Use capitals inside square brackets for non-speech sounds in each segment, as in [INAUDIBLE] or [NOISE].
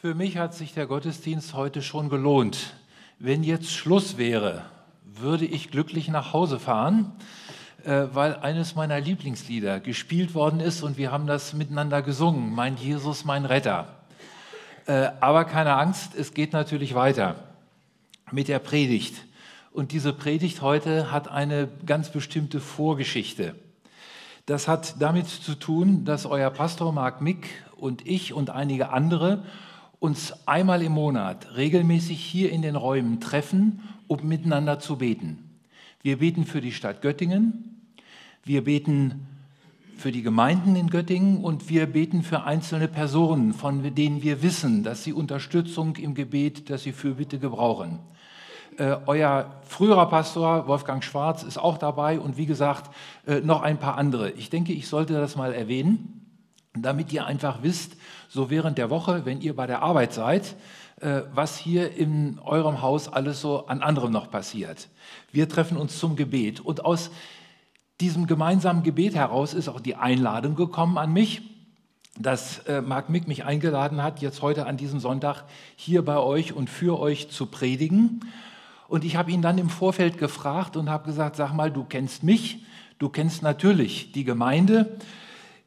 Für mich hat sich der Gottesdienst heute schon gelohnt. Wenn jetzt Schluss wäre, würde ich glücklich nach Hause fahren, äh, weil eines meiner Lieblingslieder gespielt worden ist und wir haben das miteinander gesungen, Mein Jesus, mein Retter. Äh, aber keine Angst, es geht natürlich weiter mit der Predigt. Und diese Predigt heute hat eine ganz bestimmte Vorgeschichte. Das hat damit zu tun, dass euer Pastor Mark Mick und ich und einige andere uns einmal im Monat regelmäßig hier in den Räumen treffen, um miteinander zu beten. Wir beten für die Stadt Göttingen, wir beten für die Gemeinden in Göttingen und wir beten für einzelne Personen, von denen wir wissen, dass sie Unterstützung im Gebet, dass sie Fürbitte gebrauchen. Äh, euer früherer Pastor Wolfgang Schwarz ist auch dabei und wie gesagt äh, noch ein paar andere. Ich denke, ich sollte das mal erwähnen damit ihr einfach wisst, so während der Woche, wenn ihr bei der Arbeit seid, äh, was hier in eurem Haus alles so an anderem noch passiert. Wir treffen uns zum Gebet und aus diesem gemeinsamen Gebet heraus ist auch die Einladung gekommen an mich, dass äh, Marc Mick mich eingeladen hat, jetzt heute an diesem Sonntag hier bei euch und für euch zu predigen. Und ich habe ihn dann im Vorfeld gefragt und habe gesagt, sag mal, du kennst mich, du kennst natürlich die Gemeinde,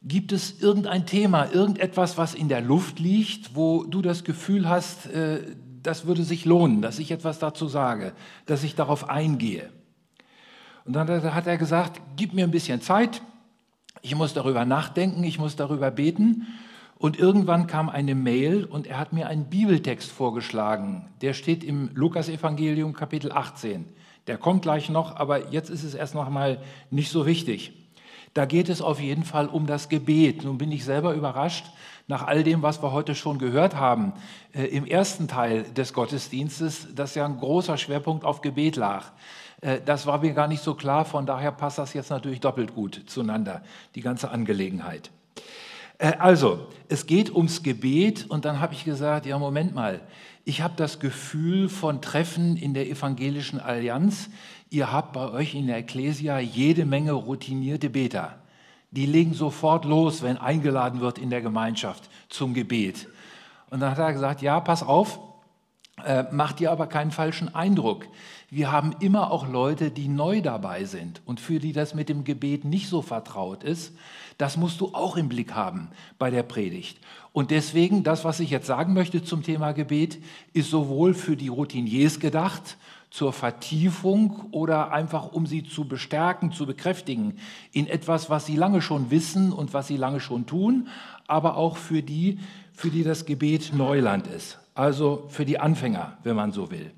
Gibt es irgendein Thema, irgendetwas, was in der Luft liegt, wo du das Gefühl hast, äh, das würde sich lohnen, dass ich etwas dazu sage, dass ich darauf eingehe? Und dann hat er gesagt, gib mir ein bisschen Zeit, ich muss darüber nachdenken, ich muss darüber beten. Und irgendwann kam eine Mail und er hat mir einen Bibeltext vorgeschlagen. Der steht im Lukasevangelium Kapitel 18. Der kommt gleich noch, aber jetzt ist es erst noch mal nicht so wichtig. Da geht es auf jeden Fall um das Gebet. Nun bin ich selber überrascht, nach all dem, was wir heute schon gehört haben, äh, im ersten Teil des Gottesdienstes, dass ja ein großer Schwerpunkt auf Gebet lag. Äh, das war mir gar nicht so klar, von daher passt das jetzt natürlich doppelt gut zueinander, die ganze Angelegenheit. Äh, also, es geht ums Gebet und dann habe ich gesagt, ja, Moment mal, ich habe das Gefühl von Treffen in der evangelischen Allianz, ihr habt bei euch in der Ecclesia jede Menge routinierte Beter. Die legen sofort los, wenn eingeladen wird in der Gemeinschaft zum Gebet. Und dann hat er gesagt, ja, pass auf, äh, macht dir aber keinen falschen Eindruck. Wir haben immer auch Leute, die neu dabei sind und für die das mit dem Gebet nicht so vertraut ist. Das musst du auch im Blick haben bei der Predigt. Und deswegen, das, was ich jetzt sagen möchte zum Thema Gebet, ist sowohl für die Routiniers gedacht, zur Vertiefung oder einfach um sie zu bestärken, zu bekräftigen in etwas, was sie lange schon wissen und was sie lange schon tun, aber auch für die, für die das Gebet Neuland ist, also für die Anfänger, wenn man so will.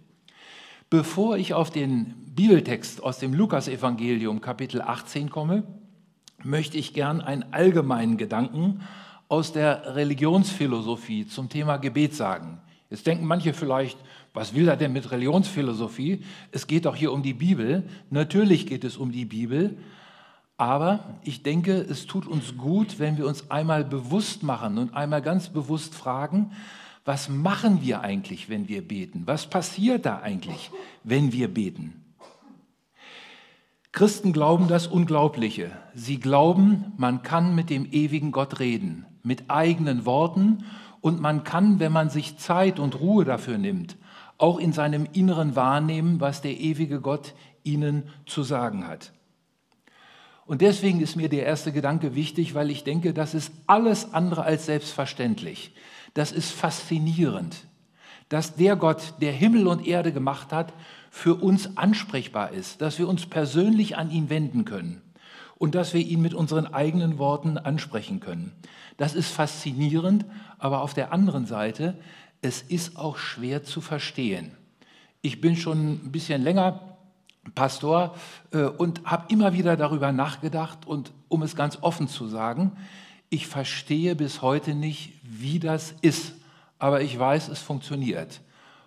Bevor ich auf den Bibeltext aus dem Lukasevangelium Kapitel 18 komme, möchte ich gern einen allgemeinen Gedanken aus der Religionsphilosophie zum Thema Gebet sagen. Jetzt denken manche vielleicht, was will er denn mit Religionsphilosophie? Es geht doch hier um die Bibel. Natürlich geht es um die Bibel. Aber ich denke, es tut uns gut, wenn wir uns einmal bewusst machen und einmal ganz bewusst fragen, was machen wir eigentlich, wenn wir beten? Was passiert da eigentlich, wenn wir beten? Christen glauben das Unglaubliche. Sie glauben, man kann mit dem ewigen Gott reden, mit eigenen Worten und man kann, wenn man sich Zeit und Ruhe dafür nimmt, auch in seinem Inneren wahrnehmen, was der ewige Gott ihnen zu sagen hat. Und deswegen ist mir der erste Gedanke wichtig, weil ich denke, das ist alles andere als selbstverständlich. Das ist faszinierend, dass der Gott, der Himmel und Erde gemacht hat, für uns ansprechbar ist, dass wir uns persönlich an ihn wenden können und dass wir ihn mit unseren eigenen Worten ansprechen können. Das ist faszinierend, aber auf der anderen Seite es ist auch schwer zu verstehen. Ich bin schon ein bisschen länger Pastor äh, und habe immer wieder darüber nachgedacht und um es ganz offen zu sagen, ich verstehe bis heute nicht, wie das ist, aber ich weiß, es funktioniert.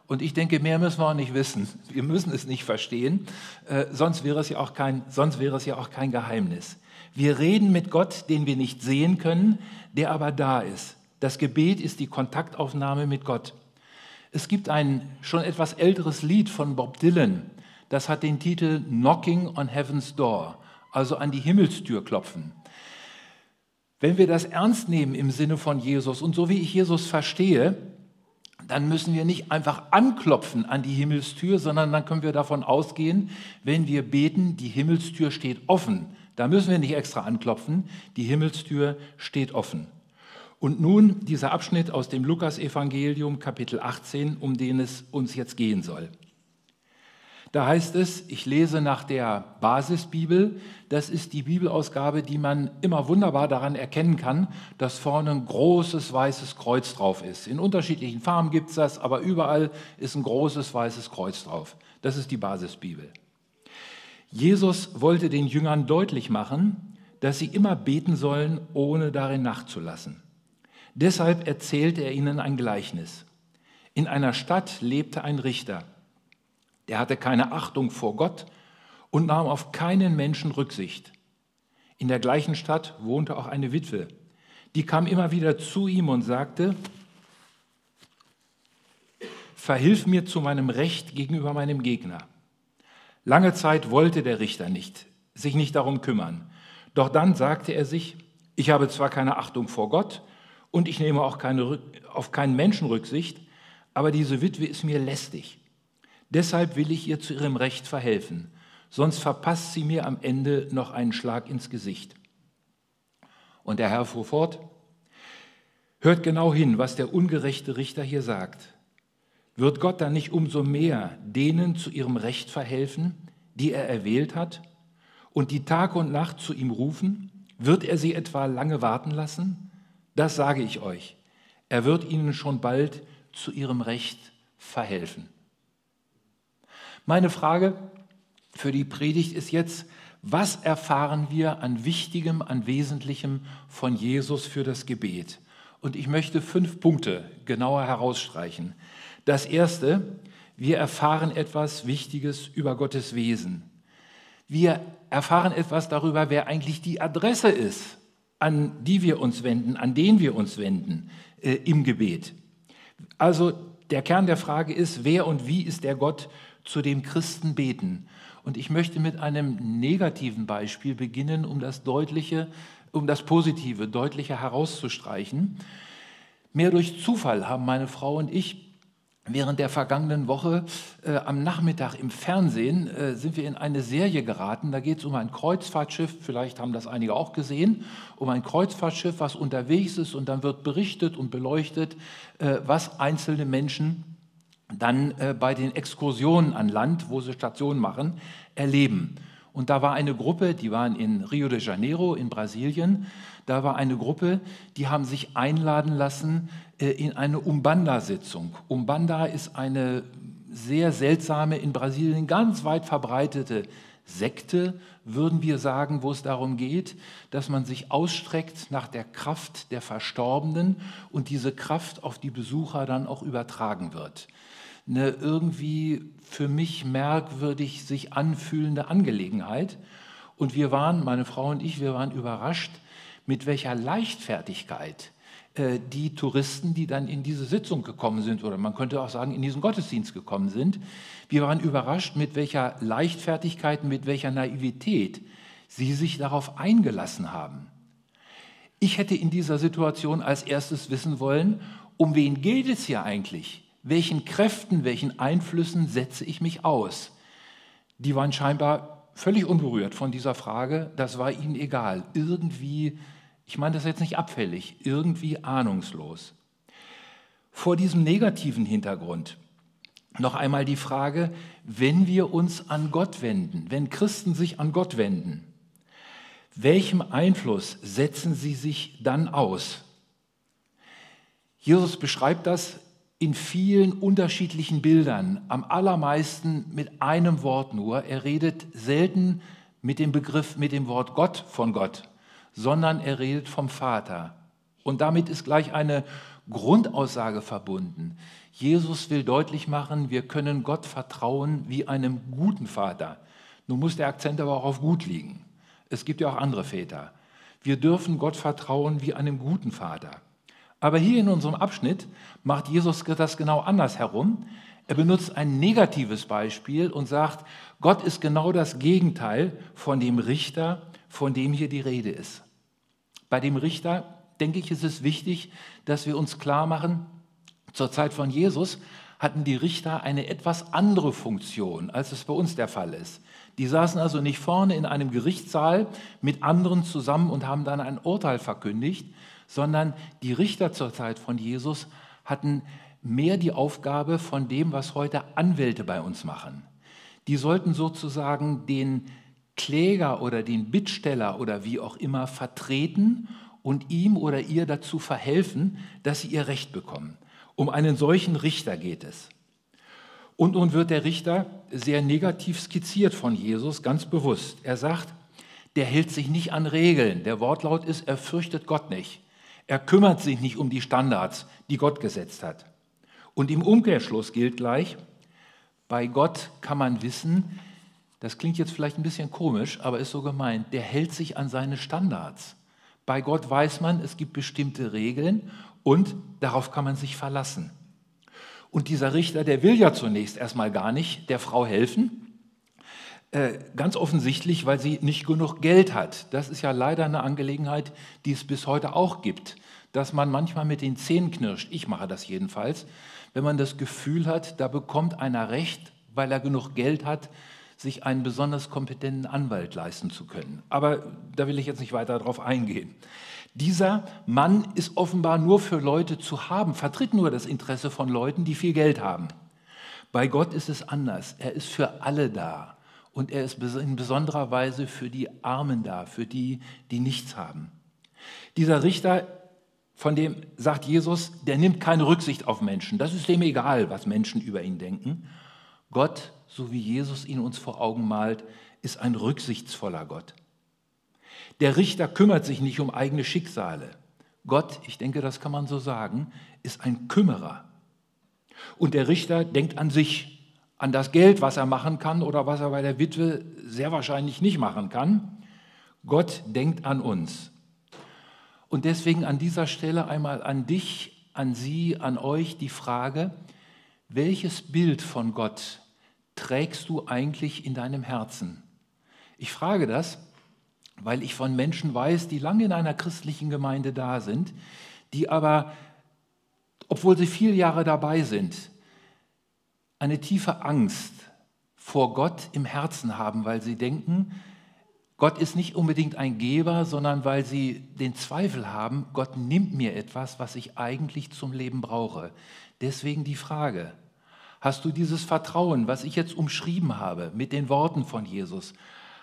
Und ich denke, mehr müssen wir auch nicht wissen. Wir müssen es nicht verstehen, äh, sonst, wäre es ja auch kein, sonst wäre es ja auch kein Geheimnis. Wir reden mit Gott, den wir nicht sehen können, der aber da ist. Das Gebet ist die Kontaktaufnahme mit Gott. Es gibt ein schon etwas älteres Lied von Bob Dylan, das hat den Titel Knocking on Heaven's Door, also an die Himmelstür klopfen. Wenn wir das ernst nehmen im Sinne von Jesus und so wie ich Jesus verstehe, dann müssen wir nicht einfach anklopfen an die Himmelstür, sondern dann können wir davon ausgehen, wenn wir beten, die Himmelstür steht offen. Da müssen wir nicht extra anklopfen, die Himmelstür steht offen. Und nun dieser Abschnitt aus dem Lukasevangelium Kapitel 18, um den es uns jetzt gehen soll. Da heißt es, ich lese nach der Basisbibel, das ist die Bibelausgabe, die man immer wunderbar daran erkennen kann, dass vorne ein großes weißes Kreuz drauf ist. In unterschiedlichen Farben gibt es das, aber überall ist ein großes weißes Kreuz drauf. Das ist die Basisbibel. Jesus wollte den Jüngern deutlich machen, dass sie immer beten sollen, ohne darin nachzulassen. Deshalb erzählte er ihnen ein Gleichnis. In einer Stadt lebte ein Richter der hatte keine Achtung vor Gott und nahm auf keinen Menschen Rücksicht. In der gleichen Stadt wohnte auch eine Witwe. Die kam immer wieder zu ihm und sagte, Verhilf mir zu meinem Recht gegenüber meinem Gegner. Lange Zeit wollte der Richter nicht, sich nicht darum kümmern. Doch dann sagte er sich, ich habe zwar keine Achtung vor Gott und ich nehme auch keine, auf keinen Menschen Rücksicht, aber diese Witwe ist mir lästig. Deshalb will ich ihr zu ihrem Recht verhelfen, sonst verpasst sie mir am Ende noch einen Schlag ins Gesicht. Und der Herr fuhr fort, hört genau hin, was der ungerechte Richter hier sagt. Wird Gott dann nicht umso mehr denen zu ihrem Recht verhelfen, die er erwählt hat, und die Tag und Nacht zu ihm rufen? Wird er sie etwa lange warten lassen? Das sage ich euch. Er wird ihnen schon bald zu ihrem Recht verhelfen. Meine Frage für die Predigt ist jetzt, was erfahren wir an Wichtigem, an Wesentlichem von Jesus für das Gebet? Und ich möchte fünf Punkte genauer herausstreichen. Das erste, wir erfahren etwas Wichtiges über Gottes Wesen. Wir erfahren etwas darüber, wer eigentlich die Adresse ist, an die wir uns wenden, an den wir uns wenden äh, im Gebet. Also der Kern der Frage ist, wer und wie ist der Gott, zu dem Christen beten. Und ich möchte mit einem negativen Beispiel beginnen, um das Deutliche, um das Positive deutlicher herauszustreichen. Mehr durch Zufall haben meine Frau und ich während der vergangenen Woche äh, am Nachmittag im Fernsehen äh, sind wir in eine Serie geraten. Da geht es um ein Kreuzfahrtschiff, vielleicht haben das einige auch gesehen, um ein Kreuzfahrtschiff, was unterwegs ist und dann wird berichtet und beleuchtet, äh, was einzelne Menschen dann äh, bei den Exkursionen an Land, wo sie Stationen machen, erleben. Und da war eine Gruppe, die waren in Rio de Janeiro in Brasilien, da war eine Gruppe, die haben sich einladen lassen äh, in eine Umbanda-Sitzung. Umbanda ist eine sehr seltsame, in Brasilien ganz weit verbreitete Sekte, würden wir sagen, wo es darum geht, dass man sich ausstreckt nach der Kraft der Verstorbenen und diese Kraft auf die Besucher dann auch übertragen wird eine irgendwie für mich merkwürdig sich anfühlende Angelegenheit. Und wir waren, meine Frau und ich, wir waren überrascht, mit welcher Leichtfertigkeit äh, die Touristen, die dann in diese Sitzung gekommen sind, oder man könnte auch sagen, in diesen Gottesdienst gekommen sind, wir waren überrascht, mit welcher Leichtfertigkeit, mit welcher Naivität sie sich darauf eingelassen haben. Ich hätte in dieser Situation als erstes wissen wollen, um wen geht es hier eigentlich? Welchen Kräften, welchen Einflüssen setze ich mich aus? Die waren scheinbar völlig unberührt von dieser Frage, das war ihnen egal. Irgendwie, ich meine das jetzt nicht abfällig, irgendwie ahnungslos. Vor diesem negativen Hintergrund noch einmal die Frage, wenn wir uns an Gott wenden, wenn Christen sich an Gott wenden, welchem Einfluss setzen sie sich dann aus? Jesus beschreibt das in vielen unterschiedlichen Bildern, am allermeisten mit einem Wort nur. Er redet selten mit dem Begriff, mit dem Wort Gott von Gott, sondern er redet vom Vater. Und damit ist gleich eine Grundaussage verbunden. Jesus will deutlich machen, wir können Gott vertrauen wie einem guten Vater. Nun muss der Akzent aber auch auf gut liegen. Es gibt ja auch andere Väter. Wir dürfen Gott vertrauen wie einem guten Vater. Aber hier in unserem Abschnitt macht Jesus das genau andersherum. Er benutzt ein negatives Beispiel und sagt, Gott ist genau das Gegenteil von dem Richter, von dem hier die Rede ist. Bei dem Richter, denke ich, ist es wichtig, dass wir uns klar machen, Zur Zeit von Jesus hatten die Richter eine etwas andere Funktion, als es bei uns der Fall ist. Die saßen also nicht vorne in einem Gerichtssaal mit anderen zusammen und haben dann ein Urteil verkündigt, sondern die Richter zur Zeit von Jesus hatten mehr die Aufgabe von dem, was heute Anwälte bei uns machen. Die sollten sozusagen den Kläger oder den Bittsteller oder wie auch immer vertreten und ihm oder ihr dazu verhelfen, dass sie ihr Recht bekommen. Um einen solchen Richter geht es. Und nun wird der Richter sehr negativ skizziert von Jesus, ganz bewusst. Er sagt, der hält sich nicht an Regeln. Der Wortlaut ist, er fürchtet Gott nicht. Er kümmert sich nicht um die Standards, die Gott gesetzt hat. Und im Umkehrschluss gilt gleich, bei Gott kann man wissen, das klingt jetzt vielleicht ein bisschen komisch, aber ist so gemeint, der hält sich an seine Standards. Bei Gott weiß man, es gibt bestimmte Regeln und darauf kann man sich verlassen. Und dieser Richter, der will ja zunächst erstmal gar nicht der Frau helfen. Äh, ganz offensichtlich, weil sie nicht genug Geld hat. Das ist ja leider eine Angelegenheit, die es bis heute auch gibt, dass man manchmal mit den Zähnen knirscht. Ich mache das jedenfalls, wenn man das Gefühl hat, da bekommt einer Recht, weil er genug Geld hat, sich einen besonders kompetenten Anwalt leisten zu können. Aber da will ich jetzt nicht weiter darauf eingehen. Dieser Mann ist offenbar nur für Leute zu haben, vertritt nur das Interesse von Leuten, die viel Geld haben. Bei Gott ist es anders. Er ist für alle da. Und er ist in besonderer Weise für die Armen da, für die, die nichts haben. Dieser Richter, von dem sagt Jesus, der nimmt keine Rücksicht auf Menschen. Das ist dem egal, was Menschen über ihn denken. Gott, so wie Jesus ihn uns vor Augen malt, ist ein rücksichtsvoller Gott. Der Richter kümmert sich nicht um eigene Schicksale. Gott, ich denke, das kann man so sagen, ist ein Kümmerer. Und der Richter denkt an sich, an das Geld, was er machen kann oder was er bei der Witwe sehr wahrscheinlich nicht machen kann. Gott denkt an uns. Und deswegen an dieser Stelle einmal an dich, an Sie, an euch die Frage, welches Bild von Gott trägst du eigentlich in deinem Herzen? Ich frage das, weil ich von Menschen weiß, die lange in einer christlichen Gemeinde da sind, die aber, obwohl sie viele Jahre dabei sind, eine tiefe Angst vor Gott im Herzen haben, weil sie denken, Gott ist nicht unbedingt ein Geber, sondern weil sie den Zweifel haben, Gott nimmt mir etwas, was ich eigentlich zum Leben brauche. Deswegen die Frage, hast du dieses Vertrauen, was ich jetzt umschrieben habe mit den Worten von Jesus,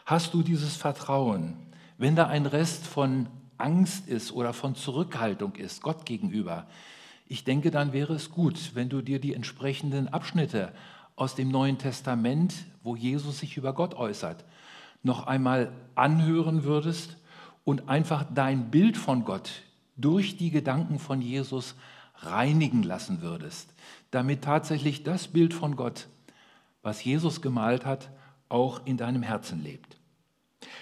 Hast du dieses Vertrauen, wenn da ein Rest von Angst ist oder von Zurückhaltung ist, Gott gegenüber? Ich denke, dann wäre es gut, wenn du dir die entsprechenden Abschnitte aus dem Neuen Testament, wo Jesus sich über Gott äußert, noch einmal anhören würdest und einfach dein Bild von Gott durch die Gedanken von Jesus reinigen lassen würdest, damit tatsächlich das Bild von Gott, was Jesus gemalt hat, auch in deinem Herzen lebt.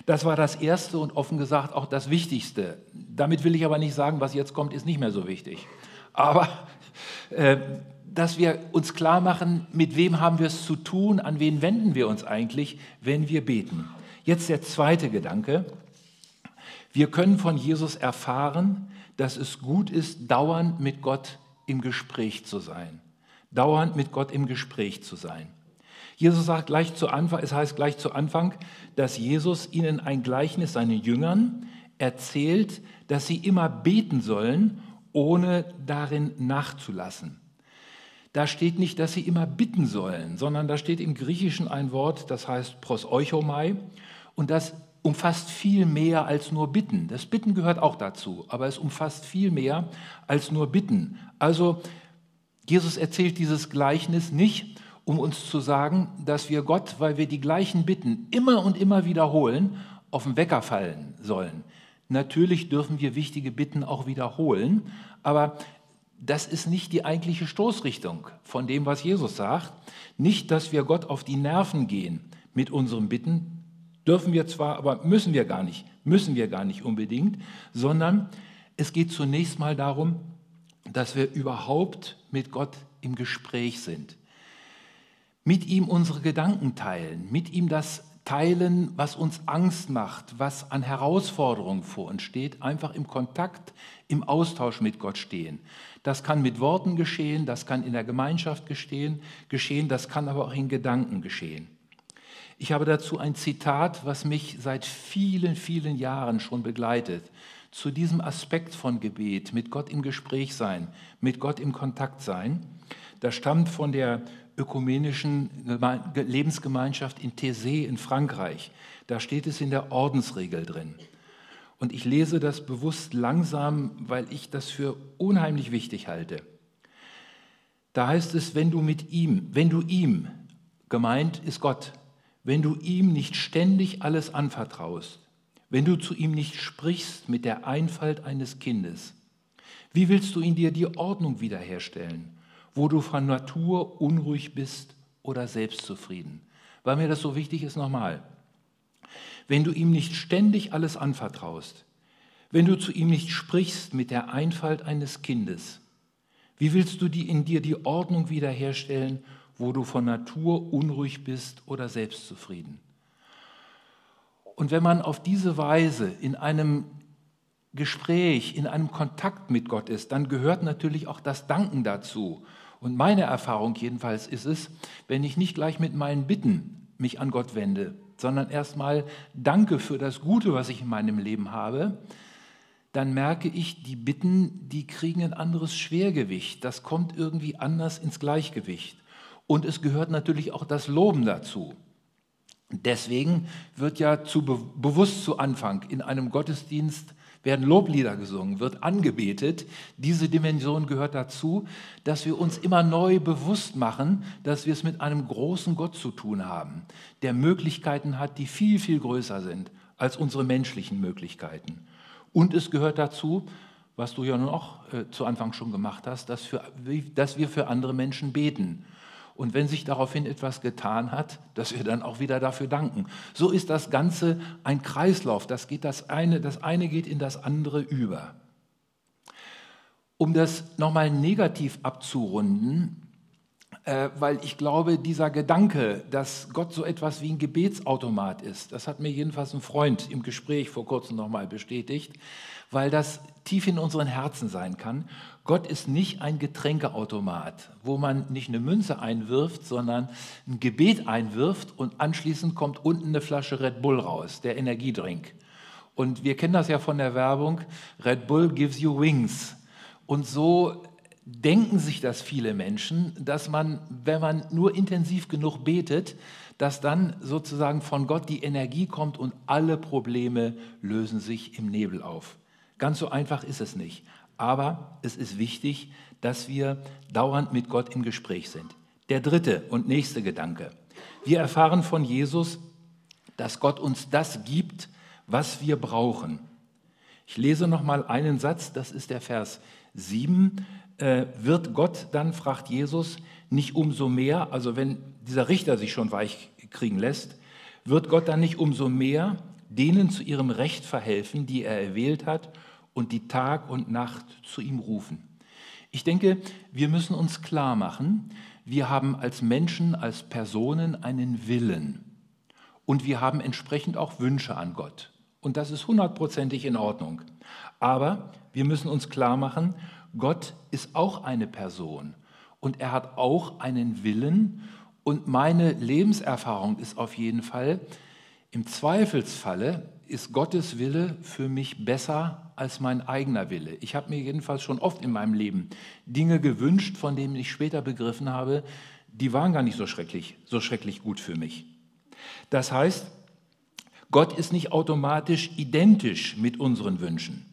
Das war das Erste und offen gesagt auch das Wichtigste. Damit will ich aber nicht sagen, was jetzt kommt, ist nicht mehr so wichtig. Aber äh, dass wir uns klar machen, mit wem haben wir es zu tun, an wen wenden wir uns eigentlich, wenn wir beten. Jetzt der zweite Gedanke. Wir können von Jesus erfahren, dass es gut ist, dauernd mit Gott im Gespräch zu sein. Dauernd mit Gott im Gespräch zu sein. Jesus sagt gleich zu Anfang, es heißt gleich zu Anfang, dass Jesus ihnen ein Gleichnis, seinen Jüngern, erzählt, dass sie immer beten sollen, ohne darin nachzulassen. Da steht nicht, dass sie immer bitten sollen, sondern da steht im Griechischen ein Wort, das heißt proseuchomai, und das umfasst viel mehr als nur bitten. Das Bitten gehört auch dazu, aber es umfasst viel mehr als nur bitten. Also Jesus erzählt dieses Gleichnis nicht, um uns zu sagen, dass wir Gott, weil wir die gleichen Bitten immer und immer wiederholen, auf den Wecker fallen sollen. Natürlich dürfen wir wichtige Bitten auch wiederholen, aber das ist nicht die eigentliche Stoßrichtung von dem, was Jesus sagt. Nicht, dass wir Gott auf die Nerven gehen mit unseren Bitten, dürfen wir zwar, aber müssen wir gar nicht, müssen wir gar nicht unbedingt, sondern es geht zunächst mal darum, dass wir überhaupt mit Gott im Gespräch sind mit ihm unsere Gedanken teilen, mit ihm das teilen, was uns Angst macht, was an Herausforderungen vor uns steht, einfach im Kontakt, im Austausch mit Gott stehen. Das kann mit Worten geschehen, das kann in der Gemeinschaft geschehen, geschehen, das kann aber auch in Gedanken geschehen. Ich habe dazu ein Zitat, was mich seit vielen, vielen Jahren schon begleitet. Zu diesem Aspekt von Gebet, mit Gott im Gespräch sein, mit Gott im Kontakt sein. Das stammt von der ökumenischen Lebensgemeinschaft in Thésée in Frankreich. Da steht es in der Ordensregel drin. Und ich lese das bewusst langsam, weil ich das für unheimlich wichtig halte. Da heißt es, wenn du mit ihm, wenn du ihm, gemeint ist Gott, wenn du ihm nicht ständig alles anvertraust, wenn du zu ihm nicht sprichst mit der Einfalt eines Kindes, wie willst du in dir die Ordnung wiederherstellen, wo du von Natur unruhig bist oder selbstzufrieden? Weil mir das so wichtig ist, nochmal wenn du ihm nicht ständig alles anvertraust, wenn du zu ihm nicht sprichst mit der Einfalt eines Kindes? Wie willst du die in dir die Ordnung wiederherstellen, wo du von Natur unruhig bist oder selbstzufrieden? Und wenn man auf diese Weise in einem Gespräch, in einem Kontakt mit Gott ist, dann gehört natürlich auch das Danken dazu. Und meine Erfahrung jedenfalls ist es, wenn ich nicht gleich mit meinen Bitten mich an Gott wende, sondern erstmal danke für das Gute, was ich in meinem Leben habe, dann merke ich, die Bitten, die kriegen ein anderes Schwergewicht. Das kommt irgendwie anders ins Gleichgewicht. Und es gehört natürlich auch das Loben dazu. Deswegen wird ja zu bewusst zu Anfang in einem Gottesdienst werden Loblieder gesungen, wird angebetet. Diese Dimension gehört dazu, dass wir uns immer neu bewusst machen, dass wir es mit einem großen Gott zu tun haben, der Möglichkeiten hat, die viel, viel größer sind als unsere menschlichen Möglichkeiten. Und es gehört dazu, was du ja nun auch äh, zu Anfang schon gemacht hast, dass, für, dass wir für andere Menschen beten und wenn sich daraufhin etwas getan hat, dass wir dann auch wieder dafür danken. So ist das Ganze ein Kreislauf. Das, geht das, eine, das eine geht in das andere über. Um das nochmal negativ abzurunden, weil ich glaube, dieser Gedanke, dass Gott so etwas wie ein Gebetsautomat ist, das hat mir jedenfalls ein Freund im Gespräch vor kurzem nochmal bestätigt, weil das tief in unseren Herzen sein kann. Gott ist nicht ein Getränkeautomat, wo man nicht eine Münze einwirft, sondern ein Gebet einwirft und anschließend kommt unten eine Flasche Red Bull raus, der Energiedrink. Und wir kennen das ja von der Werbung, Red Bull gives you wings. Und so denken sich das viele Menschen, dass man, wenn man nur intensiv genug betet, dass dann sozusagen von Gott die Energie kommt und alle Probleme lösen sich im Nebel auf. Ganz so einfach ist es nicht. Aber es ist wichtig, dass wir dauernd mit Gott im Gespräch sind. Der dritte und nächste Gedanke. Wir erfahren von Jesus, dass Gott uns das gibt, was wir brauchen. Ich lese noch mal einen Satz, das ist der Vers 7. Äh, wird Gott dann, fragt Jesus, nicht umso mehr, also wenn dieser Richter sich schon weich kriegen lässt, wird Gott dann nicht umso mehr denen zu ihrem Recht verhelfen, die er erwählt hat und die Tag und Nacht zu ihm rufen. Ich denke, wir müssen uns klar machen, wir haben als Menschen, als Personen einen Willen und wir haben entsprechend auch Wünsche an Gott. Und das ist hundertprozentig in Ordnung. Aber wir müssen uns klar machen, Gott ist auch eine Person und er hat auch einen Willen. Und meine Lebenserfahrung ist auf jeden Fall, im Zweifelsfalle ist Gottes Wille für mich besser als mein eigener Wille. Ich habe mir jedenfalls schon oft in meinem Leben Dinge gewünscht, von denen ich später begriffen habe, die waren gar nicht so schrecklich, so schrecklich gut für mich. Das heißt, Gott ist nicht automatisch identisch mit unseren Wünschen.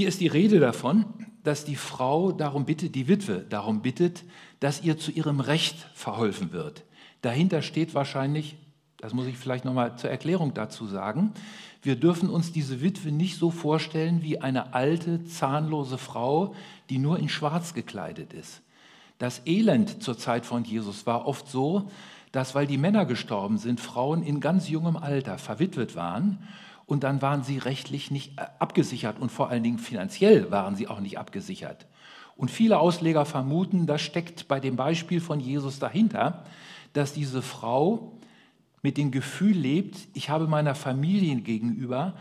Hier ist die Rede davon, dass die Frau darum bittet, die Witwe darum bittet, dass ihr zu ihrem Recht verholfen wird. Dahinter steht wahrscheinlich das muss ich vielleicht nochmal zur Erklärung dazu sagen. Wir dürfen uns diese Witwe nicht so vorstellen wie eine alte, zahnlose Frau, die nur in Schwarz gekleidet ist. Das Elend zur Zeit von Jesus war oft so, dass, weil die Männer gestorben sind, Frauen in ganz jungem Alter verwitwet waren und dann waren sie rechtlich nicht äh, abgesichert und vor allen Dingen finanziell waren sie auch nicht abgesichert. Und viele Ausleger vermuten, das steckt bei dem Beispiel von Jesus dahinter, dass diese Frau mit dem Gefühl lebt, ich habe meiner Familie gegenüber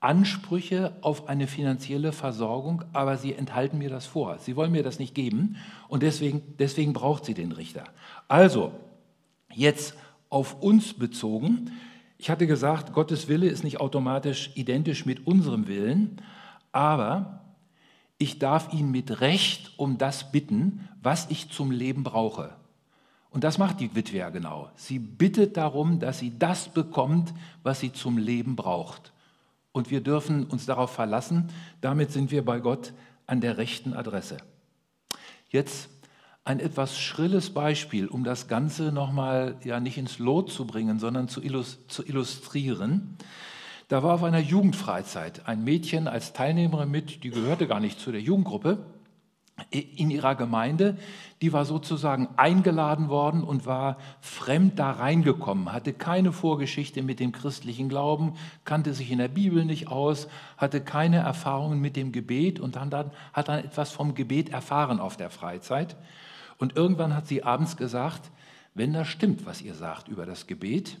Ansprüche auf eine finanzielle Versorgung, aber sie enthalten mir das vor. Sie wollen mir das nicht geben und deswegen, deswegen braucht sie den Richter. Also, jetzt auf uns bezogen. Ich hatte gesagt, Gottes Wille ist nicht automatisch identisch mit unserem Willen, aber ich darf ihn mit Recht um das bitten, was ich zum Leben brauche. Und das macht die Witwe ja genau. Sie bittet darum, dass sie das bekommt, was sie zum Leben braucht. Und wir dürfen uns darauf verlassen, damit sind wir bei Gott an der rechten Adresse. Jetzt ein etwas schrilles Beispiel, um das Ganze nochmal ja nicht ins Lot zu bringen, sondern zu, illustrieren. Da war auf einer Jugendfreizeit ein Mädchen als Teilnehmerin mit, die gehörte gar nicht zu der Jugendgruppe, in ihrer Gemeinde, die war sozusagen eingeladen worden und war fremd da reingekommen, hatte keine Vorgeschichte mit dem christlichen Glauben, kannte sich in der Bibel nicht aus, hatte keine Erfahrungen mit dem Gebet und dann, hat dann etwas vom Gebet erfahren auf der Freizeit. Und irgendwann hat sie abends gesagt, wenn das stimmt, was ihr sagt über das Gebet,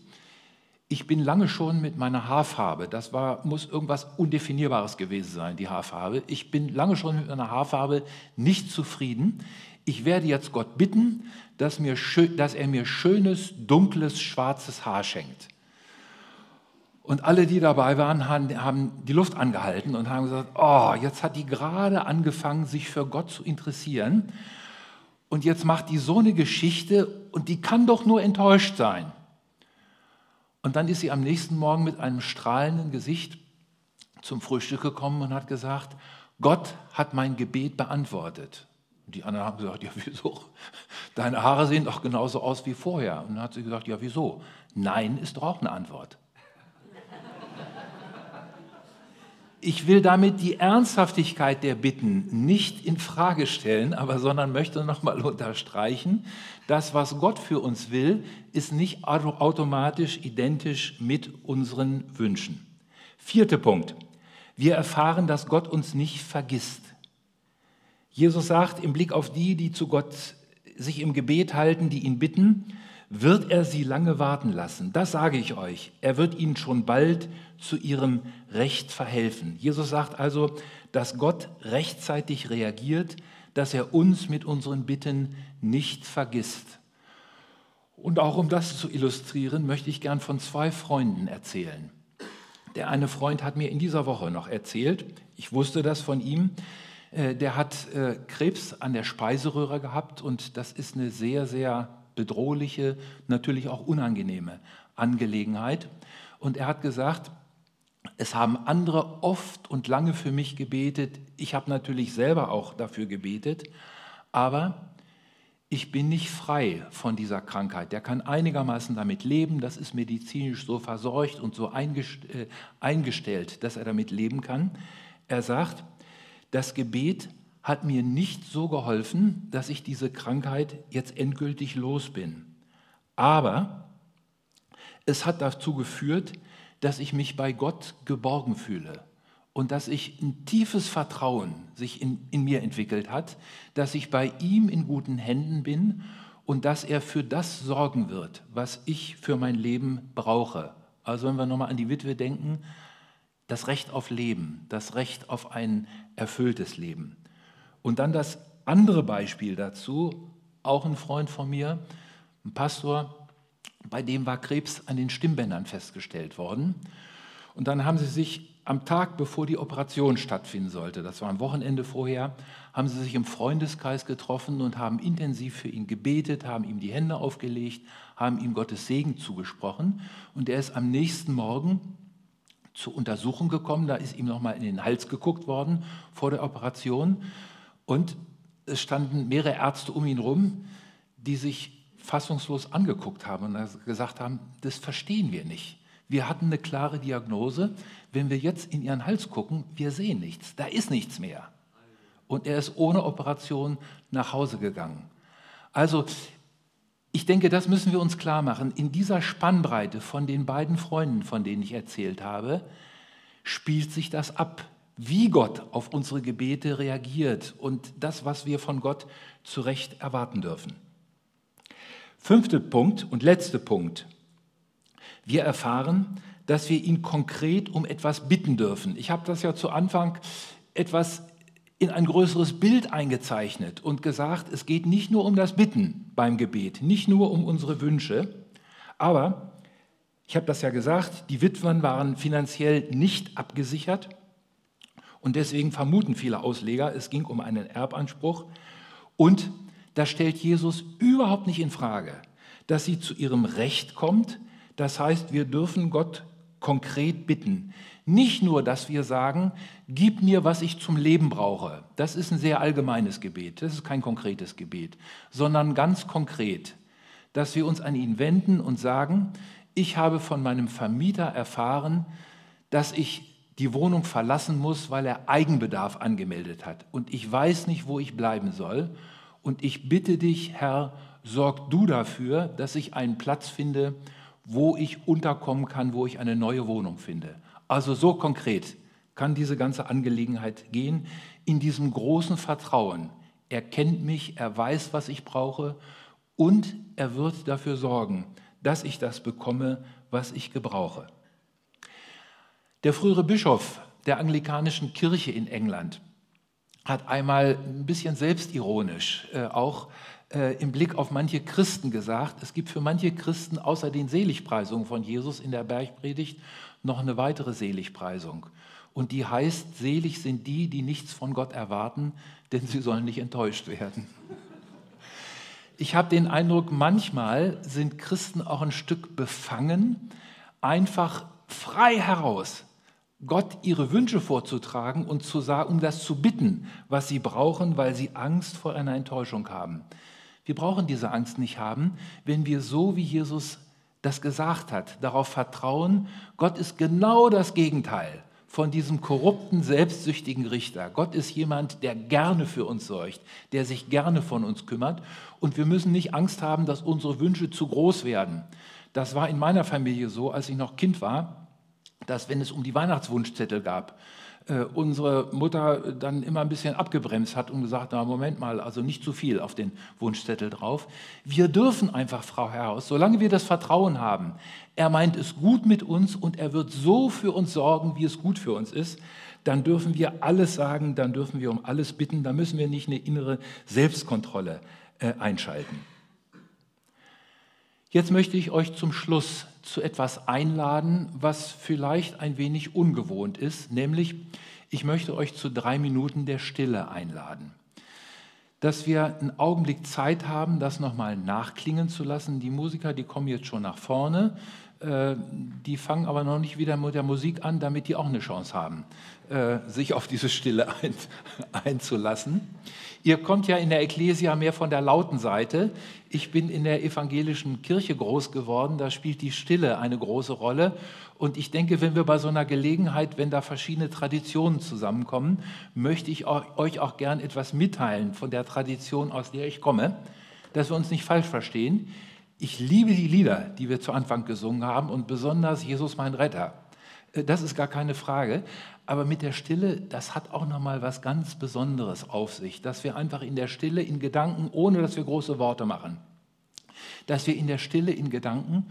ich bin lange schon mit meiner Haarfarbe, das war, muss irgendwas Undefinierbares gewesen sein, die Haarfarbe. Ich bin lange schon mit meiner Haarfarbe nicht zufrieden. Ich werde jetzt Gott bitten, dass, mir, dass er mir schönes, dunkles, schwarzes Haar schenkt. Und alle, die dabei waren, haben die Luft angehalten und haben gesagt, oh, jetzt hat die gerade angefangen, sich für Gott zu interessieren. Und jetzt macht die so eine Geschichte und die kann doch nur enttäuscht sein. Und dann ist sie am nächsten Morgen mit einem strahlenden Gesicht zum Frühstück gekommen und hat gesagt, Gott hat mein Gebet beantwortet. Und die anderen haben gesagt, ja wieso? Deine Haare sehen doch genauso aus wie vorher. Und dann hat sie gesagt, ja wieso? Nein ist doch auch eine Antwort. Ich will damit die Ernsthaftigkeit der Bitten nicht in Frage stellen, aber sondern möchte nochmal unterstreichen, das, was Gott für uns will, ist nicht automatisch identisch mit unseren Wünschen. Vierter Punkt. Wir erfahren, dass Gott uns nicht vergisst. Jesus sagt im Blick auf die, die zu Gott sich im Gebet halten, die ihn bitten, wird er sie lange warten lassen. Das sage ich euch. Er wird ihnen schon bald zu ihrem Recht verhelfen. Jesus sagt also, dass Gott rechtzeitig reagiert, dass er uns mit unseren Bitten nicht vergisst. Und auch um das zu illustrieren, möchte ich gern von zwei Freunden erzählen. Der eine Freund hat mir in dieser Woche noch erzählt, ich wusste das von ihm, äh, der hat äh, Krebs an der Speiseröhre gehabt und das ist eine sehr, sehr bedrohliche, natürlich auch unangenehme Angelegenheit. Und er hat gesagt, es haben andere oft und lange für mich gebetet. Ich habe natürlich selber auch dafür gebetet. Aber ich bin nicht frei von dieser Krankheit. Der kann einigermaßen damit leben. Das ist medizinisch so versorgt und so äh, eingestellt, dass er damit leben kann. Er sagt, das Gebet hat mir nicht so geholfen, dass ich diese Krankheit jetzt endgültig los bin. Aber es hat dazu geführt, dass ich mich bei Gott geborgen fühle und dass ich ein tiefes Vertrauen sich in, in mir entwickelt hat, dass ich bei ihm in guten Händen bin und dass er für das sorgen wird, was ich für mein Leben brauche. Also wenn wir nochmal an die Witwe denken, das Recht auf Leben, das Recht auf ein erfülltes Leben. Und dann das andere Beispiel dazu, auch ein Freund von mir, ein Pastor, bei dem war Krebs an den Stimmbändern festgestellt worden. Und dann haben sie sich am Tag, bevor die Operation stattfinden sollte, das war am Wochenende vorher, haben sie sich im Freundeskreis getroffen und haben intensiv für ihn gebetet, haben ihm die Hände aufgelegt, haben ihm Gottes Segen zugesprochen. Und er ist am nächsten Morgen zur Untersuchung gekommen, da ist ihm nochmal in den Hals geguckt worden vor der Operation. Und es standen mehrere Ärzte um ihn herum, die sich fassungslos angeguckt haben und gesagt haben, das verstehen wir nicht. Wir hatten eine klare Diagnose. Wenn wir jetzt in ihren Hals gucken, wir sehen nichts. Da ist nichts mehr. Und er ist ohne Operation nach Hause gegangen. Also, ich denke, das müssen wir uns klar machen. In dieser Spannbreite von den beiden Freunden, von denen ich erzählt habe, spielt sich das ab, wie Gott auf unsere Gebete reagiert und das, was wir von Gott zu Recht erwarten dürfen. Fünfter Punkt und letzter Punkt. Wir erfahren, dass wir ihn konkret um etwas bitten dürfen. Ich habe das ja zu Anfang etwas in ein größeres Bild eingezeichnet und gesagt, es geht nicht nur um das Bitten beim Gebet, nicht nur um unsere Wünsche, aber ich habe das ja gesagt, die Witwen waren finanziell nicht abgesichert und deswegen vermuten viele Ausleger, es ging um einen Erbanspruch und da stellt Jesus überhaupt nicht in Frage, dass sie zu ihrem Recht kommt. Das heißt, wir dürfen Gott konkret bitten. Nicht nur, dass wir sagen, gib mir, was ich zum Leben brauche. Das ist ein sehr allgemeines Gebet, das ist kein konkretes Gebet, sondern ganz konkret, dass wir uns an ihn wenden und sagen, ich habe von meinem Vermieter erfahren, dass ich die Wohnung verlassen muss, weil er Eigenbedarf angemeldet hat. Und ich weiß nicht, wo ich bleiben soll. Und ich bitte dich, Herr, sorg du dafür, dass ich einen Platz finde, wo ich unterkommen kann, wo ich eine neue Wohnung finde. Also so konkret kann diese ganze Angelegenheit gehen, in diesem großen Vertrauen. Er kennt mich, er weiß, was ich brauche und er wird dafür sorgen, dass ich das bekomme, was ich gebrauche. Der frühere Bischof der anglikanischen Kirche in England hat einmal ein bisschen selbstironisch äh, auch äh, im Blick auf manche Christen gesagt, es gibt für manche Christen außer den Seligpreisungen von Jesus in der Bergpredigt noch eine weitere Seligpreisung. Und die heißt, selig sind die, die nichts von Gott erwarten, denn sie sollen nicht enttäuscht werden. Ich habe den Eindruck, manchmal sind Christen auch ein Stück befangen, einfach frei heraus Gott ihre Wünsche vorzutragen und zu sagen, um das zu bitten, was sie brauchen, weil sie Angst vor einer Enttäuschung haben. Wir brauchen diese Angst nicht haben, wenn wir so wie Jesus das gesagt hat, darauf vertrauen, Gott ist genau das Gegenteil von diesem korrupten, selbstsüchtigen Richter. Gott ist jemand, der gerne für uns sorgt, der sich gerne von uns kümmert. Und wir müssen nicht Angst haben, dass unsere Wünsche zu groß werden. Das war in meiner Familie so, als ich noch Kind war, dass wenn es um die Weihnachtswunschzettel gab, äh, unsere Mutter dann immer ein bisschen abgebremst hat und gesagt, na Moment mal, also nicht zu viel auf den Wunschzettel drauf. Wir dürfen einfach, Frau Herrhaus, solange wir das Vertrauen haben, er meint es gut mit uns und er wird so für uns sorgen, wie es gut für uns ist, dann dürfen wir alles sagen, dann dürfen wir um alles bitten, dann müssen wir nicht eine innere Selbstkontrolle äh, einschalten. Jetzt möchte ich euch zum Schluss zu etwas einladen, was vielleicht ein wenig ungewohnt ist, nämlich ich möchte euch zu drei Minuten der Stille einladen. Dass wir einen Augenblick Zeit haben, das nochmal nachklingen zu lassen. Die Musiker, die kommen jetzt schon nach vorne, die fangen aber noch nicht wieder mit der Musik an, damit die auch eine Chance haben, äh, sich auf diese Stille [LAUGHS] einzulassen. Ihr kommt ja in der Ekklesia mehr von der lauten Seite. Ich bin in der evangelischen Kirche groß geworden, da spielt die Stille eine große Rolle. Und ich denke, wenn wir bei so einer Gelegenheit, wenn da verschiedene Traditionen zusammenkommen, möchte ich euch auch gern etwas mitteilen von der Tradition, aus der ich komme, dass wir uns nicht falsch verstehen. Ich liebe die Lieder, die wir zu Anfang gesungen haben und besonders Jesus mein Retter. Äh, das ist gar keine Frage. Aber mit der Stille, das hat auch noch mal was ganz Besonderes auf sich, dass wir einfach in der Stille in Gedanken, ohne dass wir große Worte machen, dass wir in der Stille in Gedanken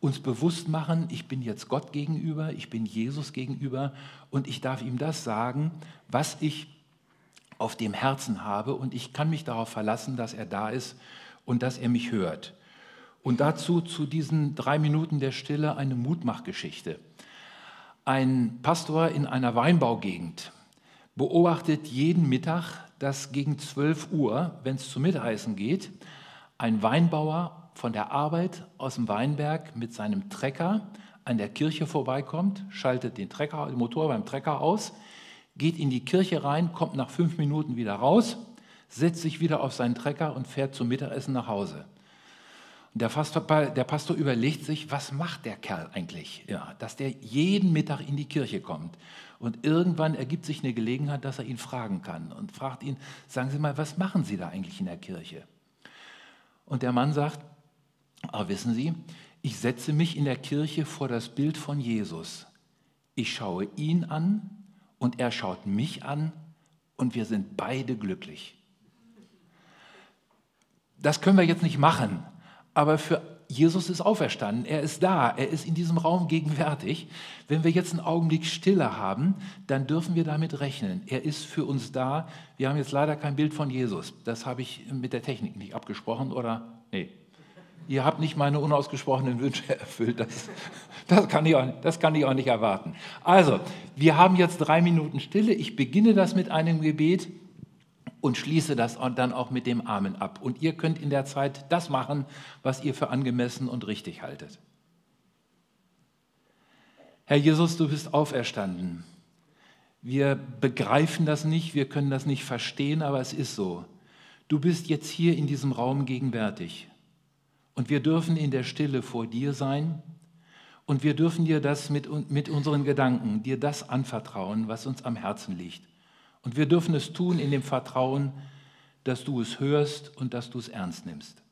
uns bewusst machen, ich bin jetzt Gott gegenüber, ich bin Jesus gegenüber und ich darf ihm das sagen, was ich auf dem Herzen habe und ich kann mich darauf verlassen, dass er da ist und dass er mich hört. Und dazu zu diesen drei Minuten der Stille eine Mutmachgeschichte. Ein Pastor in einer Weinbaugegend beobachtet jeden Mittag, dass gegen 12 Uhr, wenn es zum Mittagessen geht, ein Weinbauer von der Arbeit aus dem Weinberg mit seinem Trecker an der Kirche vorbeikommt, schaltet den, Trecker, den Motor beim Trecker aus, geht in die Kirche rein, kommt nach fünf Minuten wieder raus, setzt sich wieder auf seinen Trecker und fährt zum Mittagessen nach Hause. Der Pastor, der Pastor überlegt sich, was macht der Kerl eigentlich, ja, dass der jeden Mittag in die Kirche kommt. Und irgendwann ergibt sich eine Gelegenheit, dass er ihn fragen kann und fragt ihn, sagen Sie mal, was machen Sie da eigentlich in der Kirche? Und der Mann sagt, ah, wissen Sie, ich setze mich in der Kirche vor das Bild von Jesus. Ich schaue ihn an und er schaut mich an und wir sind beide glücklich. Das können wir jetzt nicht machen, aber für Jesus ist auferstanden, er ist da, er ist in diesem Raum gegenwärtig. Wenn wir jetzt einen Augenblick Stille haben, dann dürfen wir damit rechnen. Er ist für uns da. Wir haben jetzt leider kein Bild von Jesus. Das habe ich mit der Technik nicht abgesprochen oder nee. Ihr habt nicht meine unausgesprochenen Wünsche erfüllt. Das, das, kann ich auch, das kann ich auch nicht erwarten. Also, wir haben jetzt drei Minuten Stille. Ich beginne das mit einem Gebet und schließe das dann auch mit dem Amen ab. Und ihr könnt in der Zeit das machen, was ihr für angemessen und richtig haltet. Herr Jesus, du bist auferstanden. Wir begreifen das nicht, wir können das nicht verstehen, aber es ist so. Du bist jetzt hier in diesem Raum gegenwärtig. Und wir dürfen in der Stille vor dir sein und wir dürfen dir das mit, mit unseren Gedanken, dir das anvertrauen, was uns am Herzen liegt. Und wir dürfen es tun in dem Vertrauen, dass du es hörst und dass du es ernst nimmst.